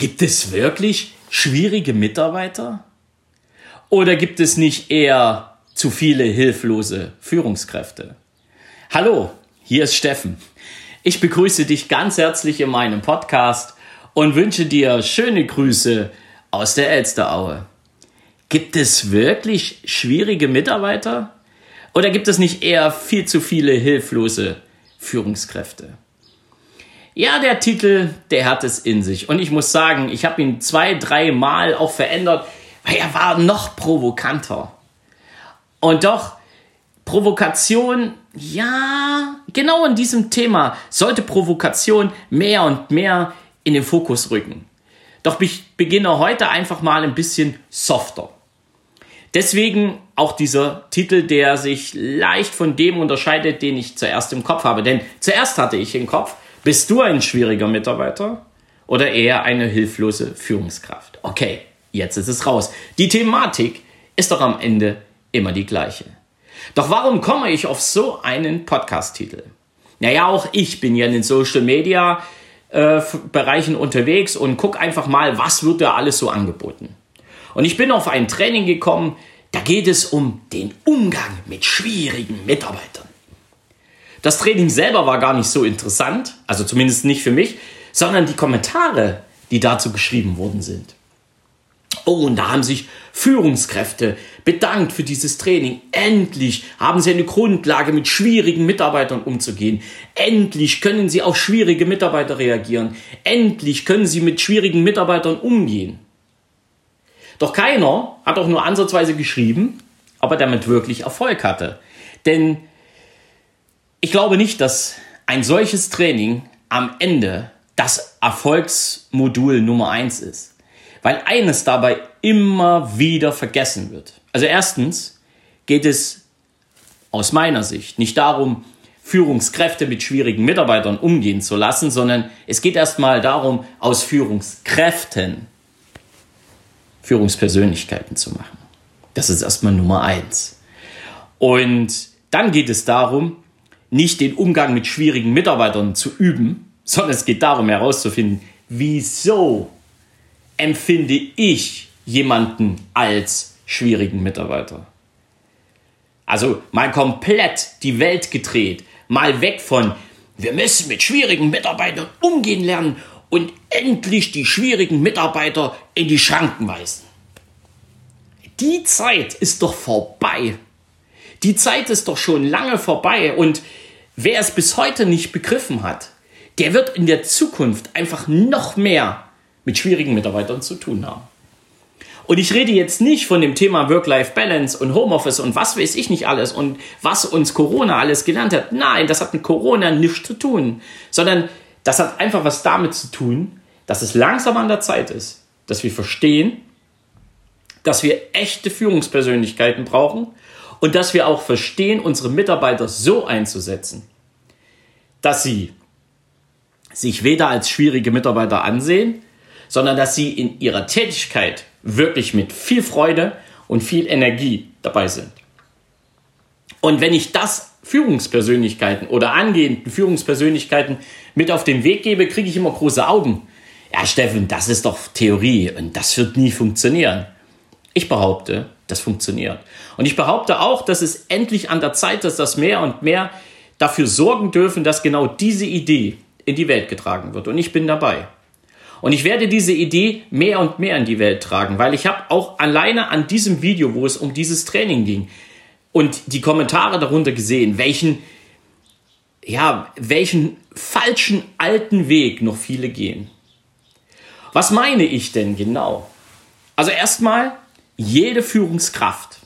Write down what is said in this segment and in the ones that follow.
Gibt es wirklich schwierige Mitarbeiter? Oder gibt es nicht eher zu viele hilflose Führungskräfte? Hallo, hier ist Steffen. Ich begrüße dich ganz herzlich in meinem Podcast und wünsche dir schöne Grüße aus der Elsteraue. Gibt es wirklich schwierige Mitarbeiter? Oder gibt es nicht eher viel zu viele hilflose Führungskräfte? Ja, der Titel, der hat es in sich. Und ich muss sagen, ich habe ihn zwei, drei Mal auch verändert, weil er war noch provokanter. Und doch, Provokation, ja, genau in diesem Thema sollte Provokation mehr und mehr in den Fokus rücken. Doch ich beginne heute einfach mal ein bisschen softer. Deswegen auch dieser Titel, der sich leicht von dem unterscheidet, den ich zuerst im Kopf habe. Denn zuerst hatte ich im Kopf, bist du ein schwieriger Mitarbeiter oder eher eine hilflose Führungskraft? Okay, jetzt ist es raus. Die Thematik ist doch am Ende immer die gleiche. Doch warum komme ich auf so einen Podcast-Titel? Naja, auch ich bin ja in den Social Media äh, Bereichen unterwegs und guck einfach mal, was wird da alles so angeboten. Und ich bin auf ein Training gekommen, da geht es um den Umgang mit schwierigen Mitarbeitern. Das Training selber war gar nicht so interessant, also zumindest nicht für mich, sondern die Kommentare, die dazu geschrieben worden sind. Oh, und da haben sich Führungskräfte bedankt für dieses Training. Endlich haben sie eine Grundlage, mit schwierigen Mitarbeitern umzugehen. Endlich können sie auf schwierige Mitarbeiter reagieren. Endlich können sie mit schwierigen Mitarbeitern umgehen. Doch keiner hat auch nur ansatzweise geschrieben, ob er damit wirklich Erfolg hatte. Denn ich glaube nicht, dass ein solches Training am Ende das Erfolgsmodul Nummer eins ist. Weil eines dabei immer wieder vergessen wird. Also erstens geht es aus meiner Sicht nicht darum, Führungskräfte mit schwierigen Mitarbeitern umgehen zu lassen, sondern es geht erstmal darum, aus Führungskräften Führungspersönlichkeiten zu machen. Das ist erstmal Nummer eins. Und dann geht es darum, nicht den Umgang mit schwierigen Mitarbeitern zu üben, sondern es geht darum herauszufinden, wieso empfinde ich jemanden als schwierigen Mitarbeiter. Also mal komplett die Welt gedreht, mal weg von, wir müssen mit schwierigen Mitarbeitern umgehen lernen und endlich die schwierigen Mitarbeiter in die Schranken weisen. Die Zeit ist doch vorbei. Die Zeit ist doch schon lange vorbei und wer es bis heute nicht begriffen hat, der wird in der Zukunft einfach noch mehr mit schwierigen Mitarbeitern zu tun haben. Und ich rede jetzt nicht von dem Thema Work-Life-Balance und Homeoffice und was weiß ich nicht alles und was uns Corona alles gelernt hat. Nein, das hat mit Corona nichts zu tun, sondern das hat einfach was damit zu tun, dass es langsam an der Zeit ist, dass wir verstehen, dass wir echte Führungspersönlichkeiten brauchen und dass wir auch verstehen, unsere Mitarbeiter so einzusetzen, dass sie sich weder als schwierige Mitarbeiter ansehen, sondern dass sie in ihrer Tätigkeit wirklich mit viel Freude und viel Energie dabei sind. Und wenn ich das Führungspersönlichkeiten oder angehenden Führungspersönlichkeiten mit auf den Weg gebe, kriege ich immer große Augen. Ja, Steffen, das ist doch Theorie und das wird nie funktionieren. Ich behaupte, das funktioniert. Und ich behaupte auch, dass es endlich an der Zeit ist, dass mehr und mehr dafür sorgen dürfen, dass genau diese Idee in die Welt getragen wird. Und ich bin dabei. Und ich werde diese Idee mehr und mehr in die Welt tragen, weil ich habe auch alleine an diesem Video, wo es um dieses Training ging, und die Kommentare darunter gesehen, welchen, ja, welchen falschen alten Weg noch viele gehen. Was meine ich denn genau? Also erstmal, jede Führungskraft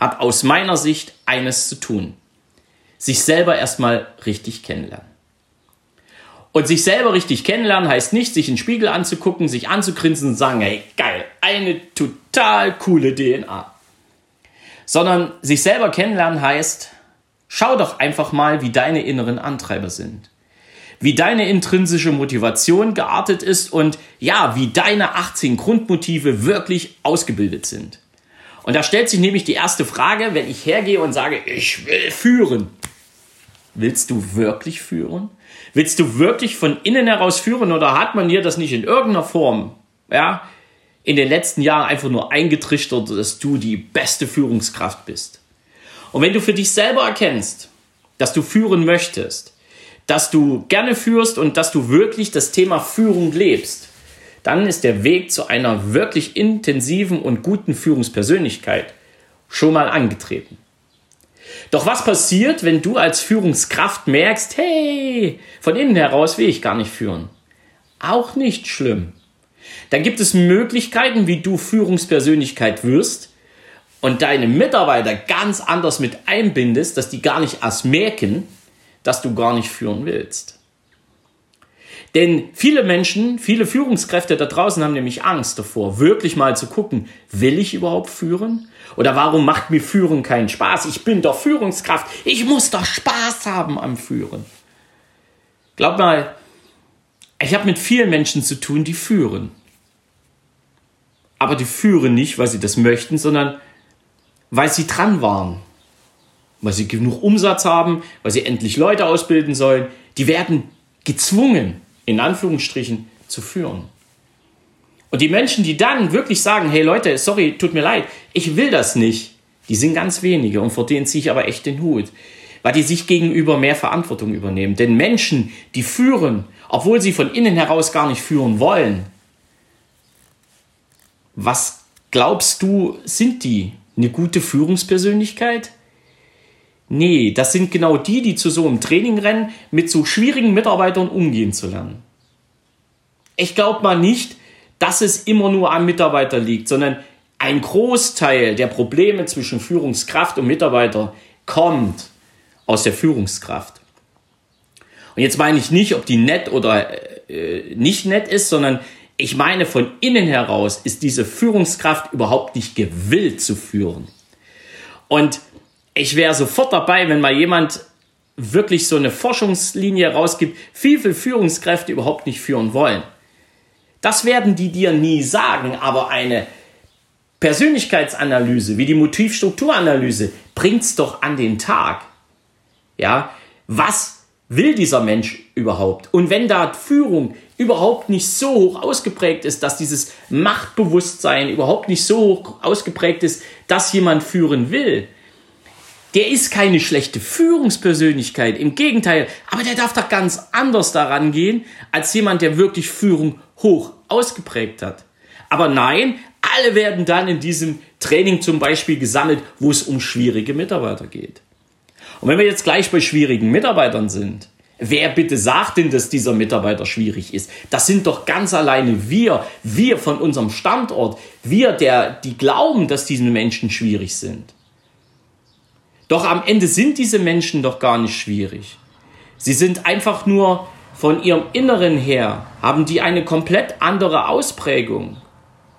hat aus meiner Sicht eines zu tun. Sich selber erstmal richtig kennenlernen. Und sich selber richtig kennenlernen heißt nicht, sich in den Spiegel anzugucken, sich anzugrinsen und sagen, hey, geil, eine total coole DNA. Sondern sich selber kennenlernen heißt, schau doch einfach mal, wie deine inneren Antreiber sind. Wie deine intrinsische Motivation geartet ist und ja, wie deine 18 Grundmotive wirklich ausgebildet sind. Und da stellt sich nämlich die erste Frage, wenn ich hergehe und sage, ich will führen. Willst du wirklich führen? Willst du wirklich von innen heraus führen oder hat man dir das nicht in irgendeiner Form ja, in den letzten Jahren einfach nur eingetrichtert, dass du die beste Führungskraft bist. Und wenn du für dich selber erkennst, dass du führen möchtest, dass du gerne führst und dass du wirklich das Thema Führung lebst, dann ist der Weg zu einer wirklich intensiven und guten Führungspersönlichkeit schon mal angetreten. Doch was passiert, wenn du als Führungskraft merkst, hey, von innen heraus will ich gar nicht führen? Auch nicht schlimm. Dann gibt es Möglichkeiten, wie du Führungspersönlichkeit wirst und deine Mitarbeiter ganz anders mit einbindest, dass die gar nicht erst merken, dass du gar nicht führen willst. Denn viele Menschen, viele Führungskräfte da draußen haben nämlich Angst davor, wirklich mal zu gucken, will ich überhaupt führen? Oder warum macht mir Führen keinen Spaß? Ich bin doch Führungskraft. Ich muss doch Spaß haben am Führen. Glaub mal, ich habe mit vielen Menschen zu tun, die führen. Aber die führen nicht, weil sie das möchten, sondern weil sie dran waren. Weil sie genug Umsatz haben, weil sie endlich Leute ausbilden sollen. Die werden gezwungen, in Anführungsstrichen, zu führen. Und die Menschen, die dann wirklich sagen, hey Leute, sorry, tut mir leid, ich will das nicht, die sind ganz wenige und vor denen ziehe ich aber echt den Hut, weil die sich gegenüber mehr Verantwortung übernehmen. Denn Menschen, die führen, obwohl sie von innen heraus gar nicht führen wollen, was glaubst du, sind die? Eine gute Führungspersönlichkeit? Nee, das sind genau die, die zu so einem Training rennen, mit so schwierigen Mitarbeitern umgehen zu lernen. Ich glaube mal nicht, dass es immer nur am Mitarbeiter liegt, sondern ein Großteil der Probleme zwischen Führungskraft und Mitarbeiter kommt aus der Führungskraft. Und jetzt meine ich nicht, ob die nett oder äh, nicht nett ist, sondern ich meine, von innen heraus ist diese Führungskraft überhaupt nicht gewillt zu führen. Und ich wäre sofort dabei, wenn mal jemand wirklich so eine Forschungslinie rausgibt, wie viele Führungskräfte überhaupt nicht führen wollen. Das werden die dir nie sagen, aber eine Persönlichkeitsanalyse, wie die Motivstrukturanalyse, bringt's doch an den Tag. Ja, was will dieser Mensch überhaupt? Und wenn da Führung überhaupt nicht so hoch ausgeprägt ist, dass dieses Machtbewusstsein überhaupt nicht so hoch ausgeprägt ist, dass jemand führen will, der ist keine schlechte Führungspersönlichkeit, im Gegenteil, aber der darf doch ganz anders daran gehen, als jemand, der wirklich Führung hoch ausgeprägt hat. Aber nein, alle werden dann in diesem Training zum Beispiel gesammelt, wo es um schwierige Mitarbeiter geht. Und wenn wir jetzt gleich bei schwierigen Mitarbeitern sind, wer bitte sagt denn, dass dieser Mitarbeiter schwierig ist? Das sind doch ganz alleine wir, wir von unserem Standort, wir, der, die glauben, dass diese Menschen schwierig sind. Doch am Ende sind diese Menschen doch gar nicht schwierig. Sie sind einfach nur von ihrem Inneren her, haben die eine komplett andere Ausprägung.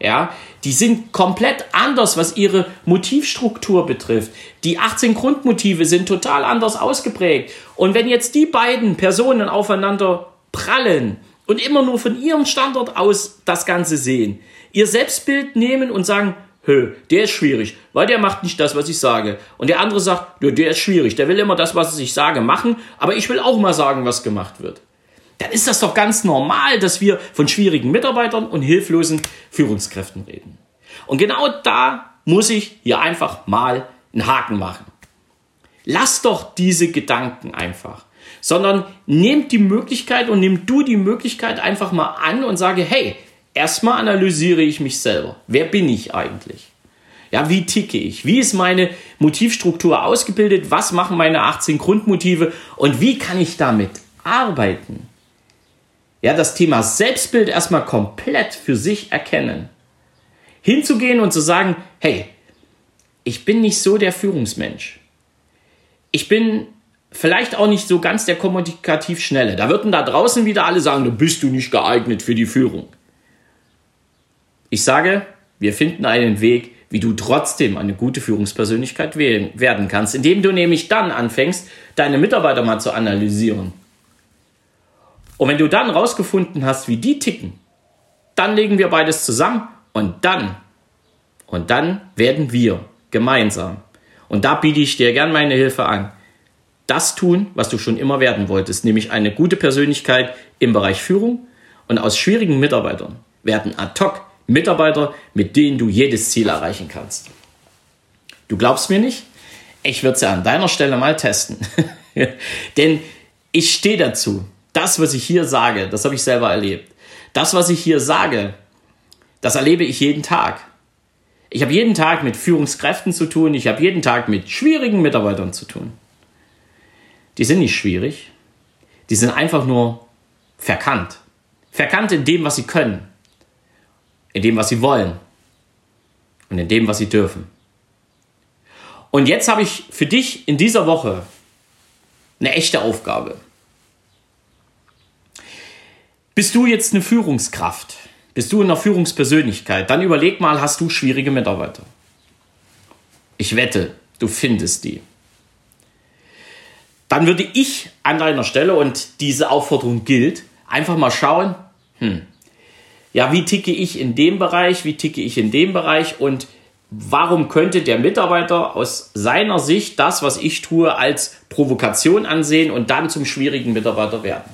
Ja, die sind komplett anders, was ihre Motivstruktur betrifft. Die 18 Grundmotive sind total anders ausgeprägt. Und wenn jetzt die beiden Personen aufeinander prallen und immer nur von ihrem Standort aus das Ganze sehen, ihr Selbstbild nehmen und sagen, Hö, der ist schwierig, weil der macht nicht das, was ich sage. Und der andere sagt, ja, der ist schwierig, der will immer das, was ich sage, machen, aber ich will auch mal sagen, was gemacht wird. Dann ist das doch ganz normal, dass wir von schwierigen Mitarbeitern und hilflosen Führungskräften reden. Und genau da muss ich hier einfach mal einen Haken machen. Lass doch diese Gedanken einfach, sondern nehmt die Möglichkeit und nimm du die Möglichkeit einfach mal an und sage, hey, Erstmal analysiere ich mich selber. Wer bin ich eigentlich? Ja, wie ticke ich? Wie ist meine Motivstruktur ausgebildet? Was machen meine 18 Grundmotive? Und wie kann ich damit arbeiten? Ja, das Thema Selbstbild erstmal komplett für sich erkennen. Hinzugehen und zu sagen, hey, ich bin nicht so der Führungsmensch. Ich bin vielleicht auch nicht so ganz der kommunikativ Schnelle. Da würden da draußen wieder alle sagen, du bist du nicht geeignet für die Führung. Ich sage, wir finden einen Weg, wie du trotzdem eine gute Führungspersönlichkeit werden kannst, indem du nämlich dann anfängst, deine Mitarbeiter mal zu analysieren. Und wenn du dann rausgefunden hast, wie die ticken, dann legen wir beides zusammen und dann, und dann werden wir gemeinsam, und da biete ich dir gern meine Hilfe an, das tun, was du schon immer werden wolltest, nämlich eine gute Persönlichkeit im Bereich Führung. Und aus schwierigen Mitarbeitern werden ad hoc Mitarbeiter, mit denen du jedes Ziel erreichen kannst. Du glaubst mir nicht? Ich würde es ja an deiner Stelle mal testen. Denn ich stehe dazu. Das, was ich hier sage, das habe ich selber erlebt. Das, was ich hier sage, das erlebe ich jeden Tag. Ich habe jeden Tag mit Führungskräften zu tun. Ich habe jeden Tag mit schwierigen Mitarbeitern zu tun. Die sind nicht schwierig. Die sind einfach nur verkannt. Verkannt in dem, was sie können. In dem, was sie wollen. Und in dem, was sie dürfen. Und jetzt habe ich für dich in dieser Woche eine echte Aufgabe. Bist du jetzt eine Führungskraft? Bist du in einer Führungspersönlichkeit? Dann überleg mal, hast du schwierige Mitarbeiter? Ich wette, du findest die. Dann würde ich an deiner Stelle, und diese Aufforderung gilt, einfach mal schauen, hm, ja, wie ticke ich in dem Bereich, wie ticke ich in dem Bereich und warum könnte der Mitarbeiter aus seiner Sicht das, was ich tue, als Provokation ansehen und dann zum schwierigen Mitarbeiter werden.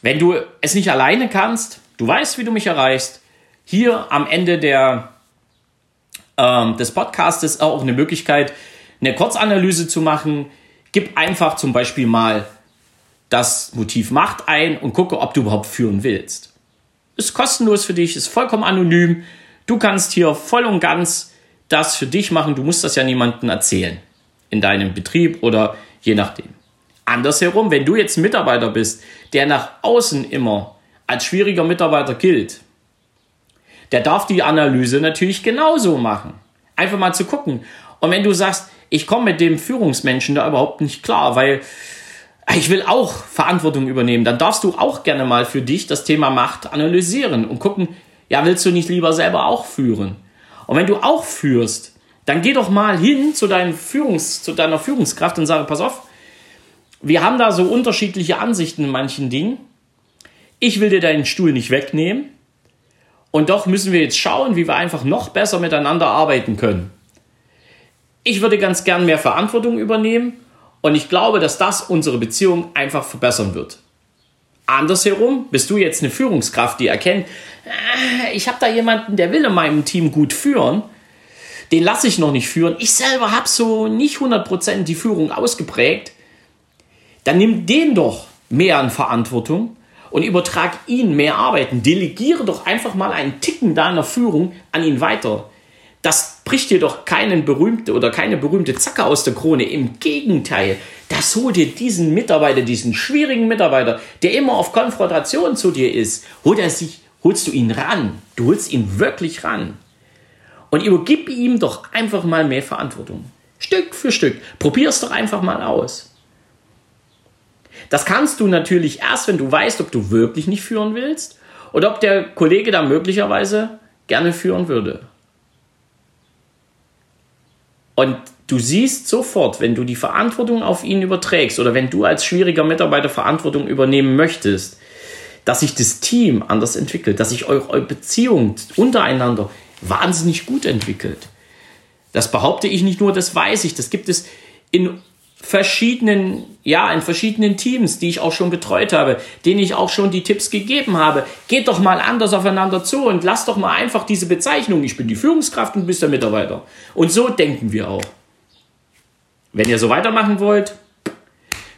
Wenn du es nicht alleine kannst, du weißt, wie du mich erreichst, hier am Ende der, ähm, des Podcasts auch eine Möglichkeit, eine Kurzanalyse zu machen. Gib einfach zum Beispiel mal das Motiv Macht ein und gucke, ob du überhaupt führen willst. Ist kostenlos für dich, ist vollkommen anonym. Du kannst hier voll und ganz das für dich machen. Du musst das ja niemandem erzählen. In deinem Betrieb oder je nachdem. Andersherum, wenn du jetzt ein Mitarbeiter bist, der nach außen immer als schwieriger Mitarbeiter gilt, der darf die Analyse natürlich genauso machen. Einfach mal zu gucken. Und wenn du sagst, ich komme mit dem Führungsmenschen da überhaupt nicht klar, weil ich will auch Verantwortung übernehmen, dann darfst du auch gerne mal für dich das Thema Macht analysieren und gucken, ja, willst du nicht lieber selber auch führen? Und wenn du auch führst, dann geh doch mal hin zu, deinem Führungs-, zu deiner Führungskraft und sage, pass auf, wir haben da so unterschiedliche Ansichten in manchen Dingen. Ich will dir deinen Stuhl nicht wegnehmen. Und doch müssen wir jetzt schauen, wie wir einfach noch besser miteinander arbeiten können. Ich würde ganz gern mehr Verantwortung übernehmen und ich glaube, dass das unsere Beziehung einfach verbessern wird. Andersherum bist du jetzt eine Führungskraft, die erkennt, äh, ich habe da jemanden, der will in meinem Team gut führen. Den lasse ich noch nicht führen. Ich selber habe so nicht 100% die Führung ausgeprägt. Dann nimm den doch mehr an Verantwortung und übertrag ihn mehr Arbeiten. Delegiere doch einfach mal einen Ticken deiner Führung an ihn weiter. Das bricht dir doch keinen berühmte oder keine berühmte Zacke aus der Krone. Im Gegenteil, das holt dir diesen Mitarbeiter, diesen schwierigen Mitarbeiter, der immer auf Konfrontation zu dir ist, holt er sich, holst du ihn ran. Du holst ihn wirklich ran. Und übergib ihm doch einfach mal mehr Verantwortung. Stück für Stück. Probier es doch einfach mal aus. Das kannst du natürlich erst, wenn du weißt, ob du wirklich nicht führen willst oder ob der Kollege da möglicherweise gerne führen würde. Und du siehst sofort, wenn du die Verantwortung auf ihn überträgst oder wenn du als schwieriger Mitarbeiter Verantwortung übernehmen möchtest, dass sich das Team anders entwickelt, dass sich eure Beziehung untereinander wahnsinnig gut entwickelt. Das behaupte ich nicht nur, das weiß ich. Das gibt es in verschiedenen, ja, in verschiedenen Teams, die ich auch schon betreut habe, denen ich auch schon die Tipps gegeben habe. Geht doch mal anders aufeinander zu und lasst doch mal einfach diese Bezeichnung. Ich bin die Führungskraft und bist der Mitarbeiter. Und so denken wir auch. Wenn ihr so weitermachen wollt,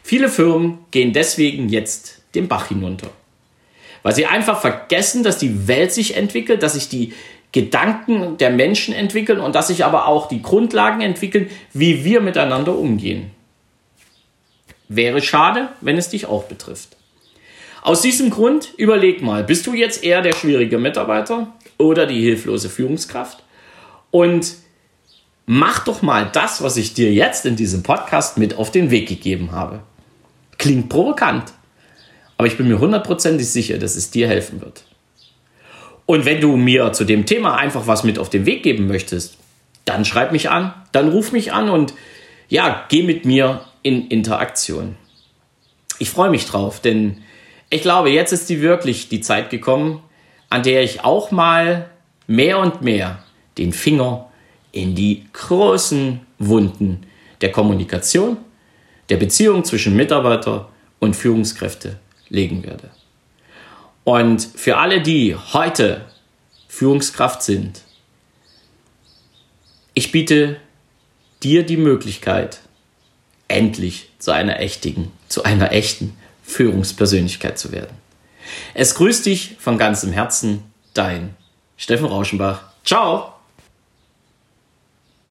viele Firmen gehen deswegen jetzt den Bach hinunter. Weil sie einfach vergessen, dass die Welt sich entwickelt, dass sich die Gedanken der Menschen entwickeln und dass sich aber auch die Grundlagen entwickeln, wie wir miteinander umgehen. Wäre schade, wenn es dich auch betrifft. Aus diesem Grund überleg mal, bist du jetzt eher der schwierige Mitarbeiter oder die hilflose Führungskraft? Und mach doch mal das, was ich dir jetzt in diesem Podcast mit auf den Weg gegeben habe. Klingt provokant, aber ich bin mir hundertprozentig sicher, dass es dir helfen wird. Und wenn du mir zu dem Thema einfach was mit auf den Weg geben möchtest, dann schreib mich an, dann ruf mich an und ja, geh mit mir in Interaktion. Ich freue mich drauf, denn ich glaube, jetzt ist die wirklich die Zeit gekommen, an der ich auch mal mehr und mehr den Finger in die großen Wunden der Kommunikation, der Beziehung zwischen Mitarbeiter und Führungskräfte legen werde. Und für alle, die heute Führungskraft sind, ich biete dir die Möglichkeit, endlich zu einer echten, zu einer echten Führungspersönlichkeit zu werden. Es grüßt dich von ganzem Herzen, dein Steffen Rauschenbach. Ciao!